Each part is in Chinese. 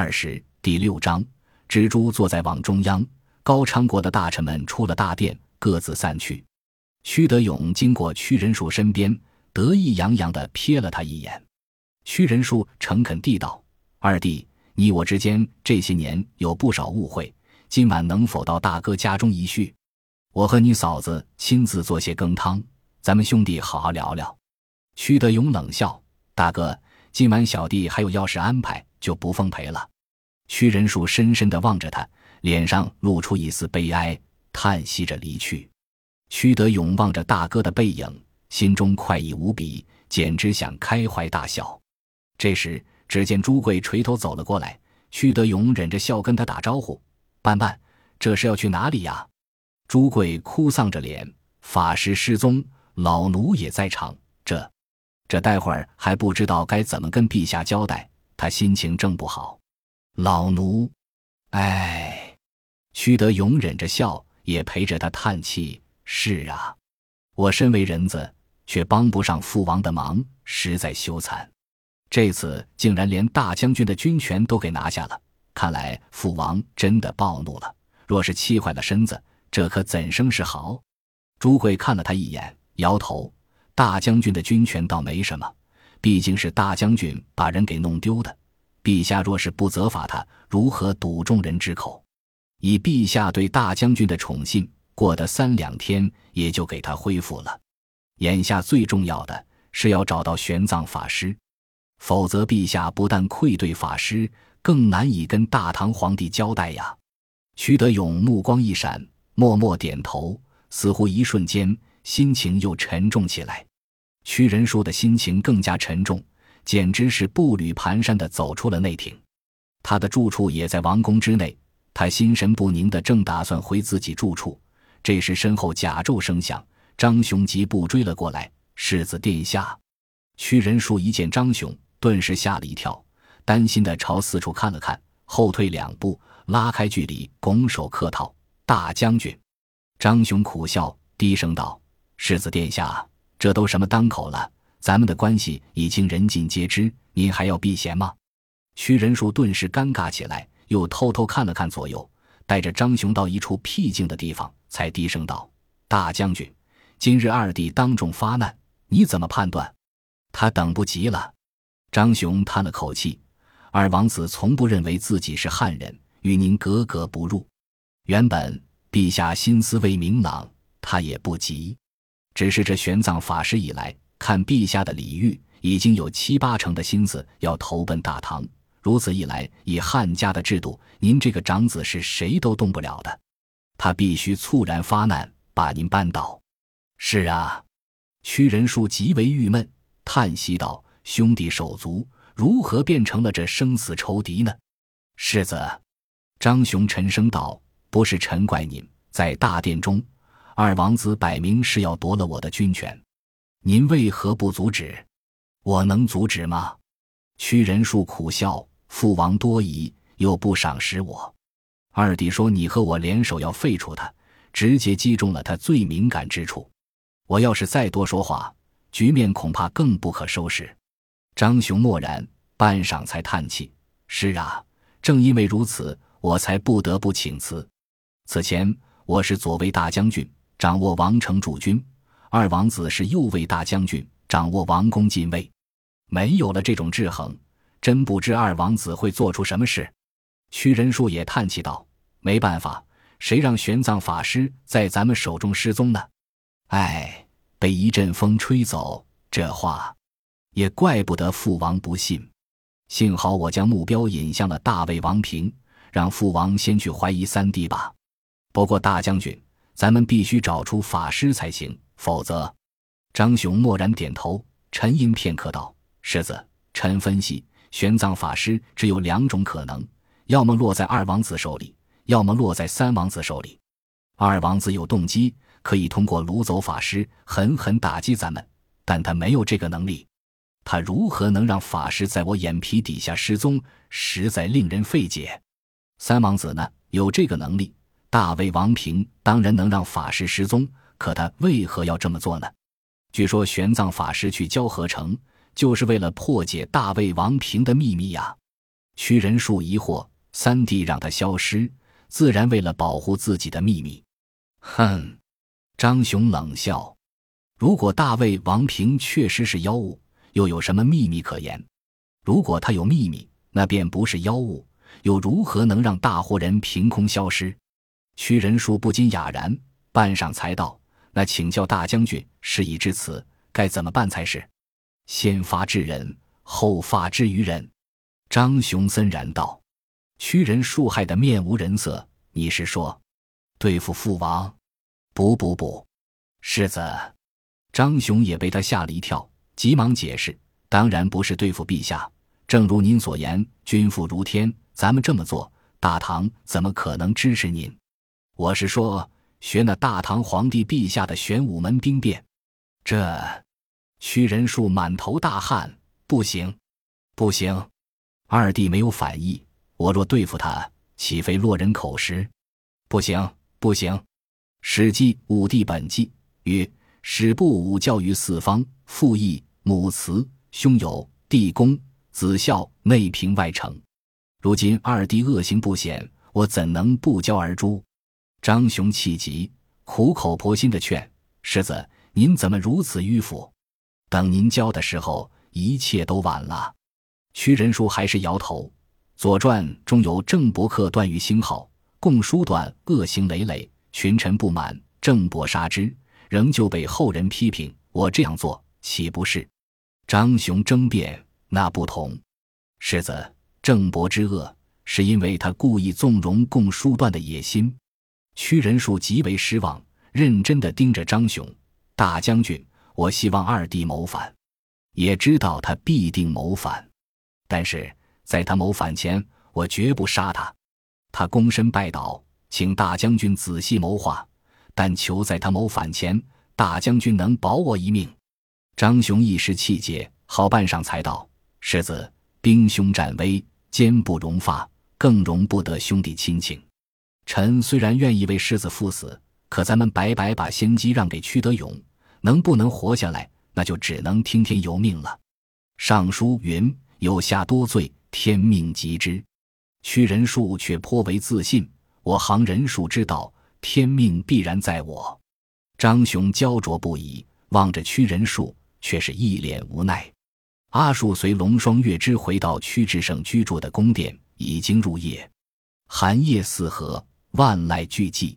二十第六章，蜘蛛坐在网中央。高昌国的大臣们出了大殿，各自散去。屈德勇经过屈仁树身边，得意洋洋地瞥了他一眼。屈仁树诚恳地道：“二弟，你我之间这些年有不少误会，今晚能否到大哥家中一叙？我和你嫂子亲自做些羹汤，咱们兄弟好好聊聊。”屈德勇冷笑：“大哥，今晚小弟还有要事安排。”就不奉陪了。屈仁树深深地望着他，脸上露出一丝悲哀，叹息着离去。屈德勇望着大哥的背影，心中快意无比，简直想开怀大笑。这时，只见朱贵垂头走了过来，屈德勇忍着笑跟他打招呼：“伴伴，这是要去哪里呀？”朱贵哭丧着脸：“法师失踪，老奴也在场，这，这待会儿还不知道该怎么跟陛下交代。”他心情正不好，老奴，唉，屈德勇忍着笑，也陪着他叹气。是啊，我身为人子，却帮不上父王的忙，实在羞惭。这次竟然连大将军的军权都给拿下了，看来父王真的暴怒了。若是气坏了身子，这可怎生是好？朱贵看了他一眼，摇头：“大将军的军权倒没什么。”毕竟是大将军把人给弄丢的，陛下若是不责罚他，如何堵众人之口？以陛下对大将军的宠信，过得三两天也就给他恢复了。眼下最重要的是要找到玄奘法师，否则陛下不但愧对法师，更难以跟大唐皇帝交代呀。徐德勇目光一闪，默默点头，似乎一瞬间心情又沉重起来。屈仁淑的心情更加沉重，简直是步履蹒跚地走出了内廷。他的住处也在王宫之内，他心神不宁地正打算回自己住处，这时身后甲胄声响，张雄疾步追了过来：“世子殿下！”屈仁淑一见张雄，顿时吓了一跳，担心地朝四处看了看，后退两步，拉开距离，拱手客套：“大将军。”张雄苦笑，低声道：“世子殿下。”这都什么当口了？咱们的关系已经人尽皆知，您还要避嫌吗？屈仁树顿时尴尬起来，又偷偷看了看左右，带着张雄到一处僻静的地方，才低声道：“大将军，今日二弟当众发难，你怎么判断？”他等不及了。张雄叹了口气：“二王子从不认为自己是汉人，与您格格不入。原本陛下心思未明朗，他也不急。”只是这玄奘法师以来，看陛下的礼遇，已经有七八成的心思要投奔大唐。如此一来，以汉家的制度，您这个长子是谁都动不了的。他必须猝然发难，把您扳倒。是啊，屈仁树极为郁闷，叹息道：“兄弟手足如何变成了这生死仇敌呢？”世子，张雄沉声道：“不是臣怪您，在大殿中。”二王子摆明是要夺了我的军权，您为何不阻止？我能阻止吗？屈仁树苦笑：“父王多疑，又不赏识我。二弟说你和我联手要废除他，直接击中了他最敏感之处。我要是再多说话，局面恐怕更不可收拾。”张雄默然半晌，才叹气：“是啊，正因为如此，我才不得不请辞。此前我是左卫大将军。”掌握王城驻军，二王子是右卫大将军，掌握王宫禁卫。没有了这种制衡，真不知二王子会做出什么事。屈仁树也叹气道：“没办法，谁让玄奘法师在咱们手中失踪呢？唉，被一阵风吹走，这话也怪不得父王不信。幸好我将目标引向了大魏王平，让父王先去怀疑三弟吧。不过大将军。”咱们必须找出法师才行，否则……张雄默然点头，沉吟片刻道：“世子，臣分析，玄奘法师只有两种可能：要么落在二王子手里，要么落在三王子手里。二王子有动机，可以通过掳走法师狠狠打击咱们，但他没有这个能力。他如何能让法师在我眼皮底下失踪，实在令人费解。三王子呢，有这个能力。”大魏王平当然能让法师失踪，可他为何要这么做呢？据说玄奘法师去交河城，就是为了破解大魏王平的秘密呀。屈仁术疑惑：三弟让他消失，自然为了保护自己的秘密。哼！张雄冷笑：“如果大魏王平确实是妖物，又有什么秘密可言？如果他有秘密，那便不是妖物，又如何能让大活人凭空消失？”屈仁术不禁哑然，半晌才道：“那请教大将军，事已至此，该怎么办才是？先发制人，后发制于人。”张雄森然道：“屈仁术害的面无人色，你是说对付父王？不不不，世子。”张雄也被他吓了一跳，急忙解释：“当然不是对付陛下，正如您所言，君父如天，咱们这么做，大唐怎么可能支持您？我是说，学那大唐皇帝陛下的玄武门兵变。”这，屈仁术满头大汗：“不行，不行！”二弟没有反意，我若对付他，岂非落人口实？不行，不行！《史记·武帝本纪》曰：“始不武教于四方，父义，母慈，兄友，弟恭，子孝，内平外成。如今二弟恶行不显，我怎能不教而诛？”张雄气急，苦口婆心的劝：“世子，您怎么如此迂腐？等您教的时候，一切都晚了。”屈仁叔还是摇头，《左传》中有郑伯克段誉兴号，共书段恶行累累，群臣不满，郑伯杀之，仍旧被后人批评。我这样做岂不是？张雄争辩：那不同，世子，郑伯之恶，是因为他故意纵容共书段的野心。屈仁术极为失望，认真的盯着张雄大将军。我希望二弟谋反，也知道他必定谋反。但是在他谋反前，我绝不杀他。他躬身拜倒，请大将军仔细谋划，但求在他谋反前，大将军能保我一命。张雄一时气结，好半晌才道：“世子，兵凶战危，坚不容发，更容不得兄弟亲情。臣虽然愿意为世子赴死，可咱们白白把先机让给屈德勇，能不能活下来，那就只能听天由命了。”尚书云。有下多罪，天命及之。屈仁术却颇为自信：“我行仁术之道，天命必然在我。”张雄焦灼不已，望着屈仁术，却是一脸无奈。阿术随龙双月之回到屈志胜居住的宫殿，已经入夜，寒夜四合，万籁俱寂。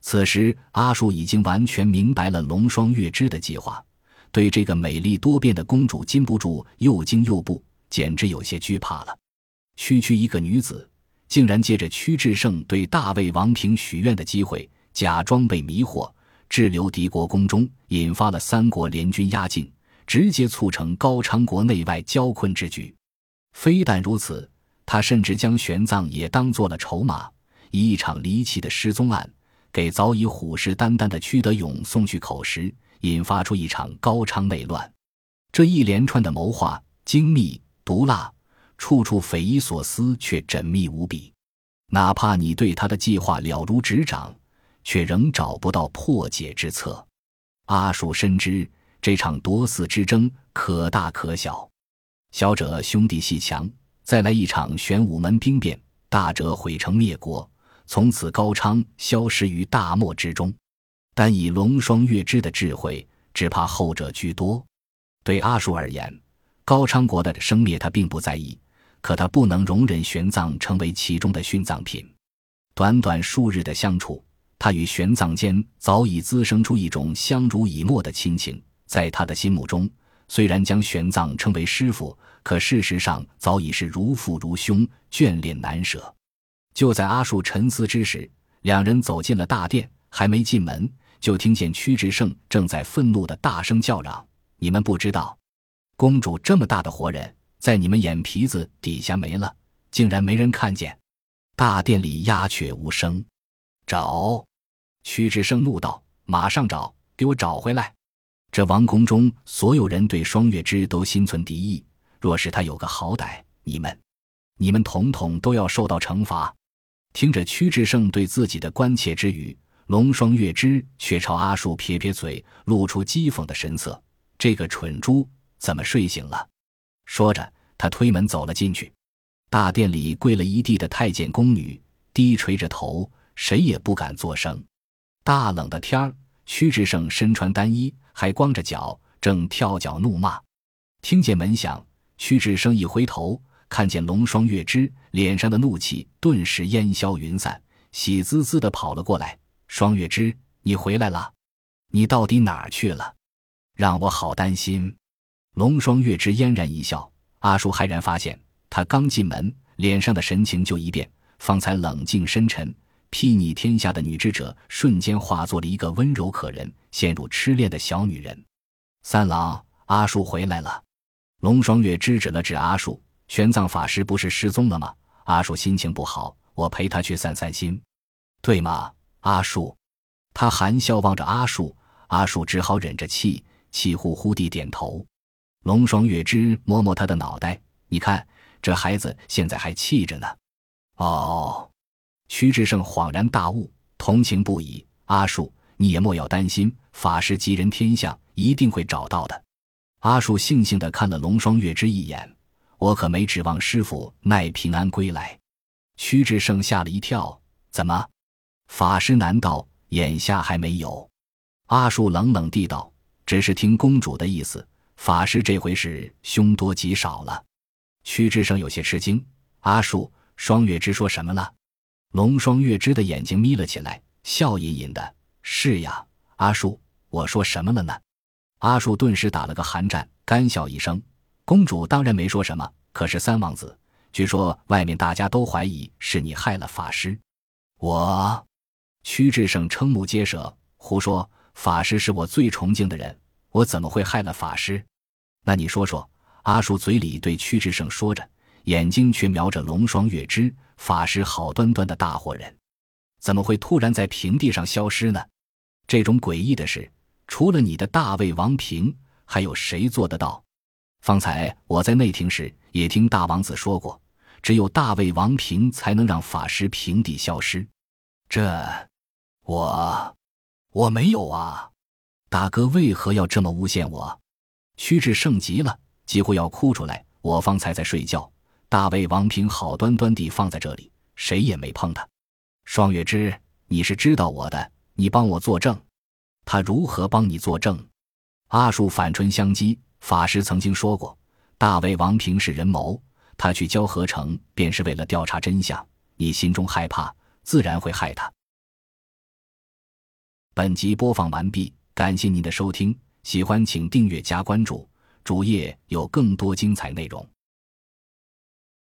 此时，阿术已经完全明白了龙双月之的计划，对这个美丽多变的公主禁不住又惊又怖。简直有些惧怕了。区区一个女子，竟然借着屈志胜对大魏王平许愿的机会，假装被迷惑，滞留敌国宫中，引发了三国联军压境，直接促成高昌国内外交困之局。非但如此，他甚至将玄奘也当做了筹码，以一场离奇的失踪案，给早已虎视眈眈的屈德勇送去口实，引发出一场高昌内乱。这一连串的谋划精密。毒辣，处处匪夷所思，却缜密无比。哪怕你对他的计划了如指掌，却仍找不到破解之策。阿术深知这场夺嗣之争可大可小，小者兄弟戏强，再来一场玄武门兵变；大者毁城灭国，从此高昌消失于大漠之中。但以龙双月之的智慧，只怕后者居多。对阿术而言。高昌国的生灭，他并不在意，可他不能容忍玄奘成为其中的殉葬品。短短数日的相处，他与玄奘间早已滋生出一种相濡以沫的亲情。在他的心目中，虽然将玄奘称为师傅，可事实上早已是如父如兄，眷恋难舍。就在阿树沉思之时，两人走进了大殿，还没进门，就听见屈志胜正在愤怒的大声叫嚷：“你们不知道！”公主这么大的活人，在你们眼皮子底下没了，竟然没人看见。大殿里鸦雀无声。找！屈志胜怒道：“马上找，给我找回来！这王宫中所有人对双月枝都心存敌意，若是他有个好歹，你们，你们统统都要受到惩罚。”听着屈志胜对自己的关切之语，龙双月之却朝阿树撇撇嘴，露出讥讽的神色。这个蠢猪！怎么睡醒了？说着，他推门走了进去。大殿里跪了一地的太监宫女，低垂着头，谁也不敢作声。大冷的天儿，屈志胜身穿单衣，还光着脚，正跳脚怒骂。听见门响，屈志胜一回头，看见龙双月之脸上的怒气顿时烟消云散，喜滋滋的跑了过来。双月之，你回来了，你到底哪儿去了？让我好担心。龙双月之嫣然一笑。阿叔骇然发现，他刚进门，脸上的神情就一变，方才冷静深沉、睥睨天下的女智者，瞬间化作了一个温柔可人、陷入痴恋的小女人。三郎，阿叔回来了。龙双月指指了指阿树，玄奘法师不是失踪了吗？阿树心情不好，我陪他去散散心，对吗？阿树，他含笑望着阿树，阿树只好忍着气，气呼呼地点头。龙双月之摸摸他的脑袋，你看这孩子现在还气着呢。哦，屈志胜恍然大悟，同情不已。阿树，你也莫要担心，法师吉人天相，一定会找到的。阿树悻悻地看了龙双月之一眼，我可没指望师傅奈平安归来。屈志胜吓了一跳，怎么？法师难道眼下还没有？阿树冷冷地道：“只是听公主的意思，法师这回是凶多吉少了。”屈志胜有些吃惊。阿树，双月之说什么了？龙双月之的眼睛眯了起来，笑吟吟的：“是呀，阿树，我说什么了呢？”阿树顿时打了个寒战，干笑一声：“公主当然没说什么，可是三王子，据说外面大家都怀疑是你害了法师。”我，屈志胜瞠目结舌：“胡说！法师是我最崇敬的人，我怎么会害了法师？那你说说。”阿树嘴里对屈志胜说着，眼睛却瞄着龙双月之。法师好端端的大活人，怎么会突然在平地上消失呢？这种诡异的事。除了你的大魏王平，还有谁做得到？方才我在内廷时也听大王子说过，只有大魏王平才能让法师平地消失。这，我，我没有啊！大哥为何要这么诬陷我？屈志胜急了，几乎要哭出来。我方才在睡觉，大魏王平好端端地放在这里，谁也没碰他。双月之，你是知道我的，你帮我作证。他如何帮你作证？阿树反唇相讥：“法师曾经说过，大魏王平是人谋，他去交合成便是为了调查真相。你心中害怕，自然会害他。”本集播放完毕，感谢您的收听，喜欢请订阅加关注，主页有更多精彩内容。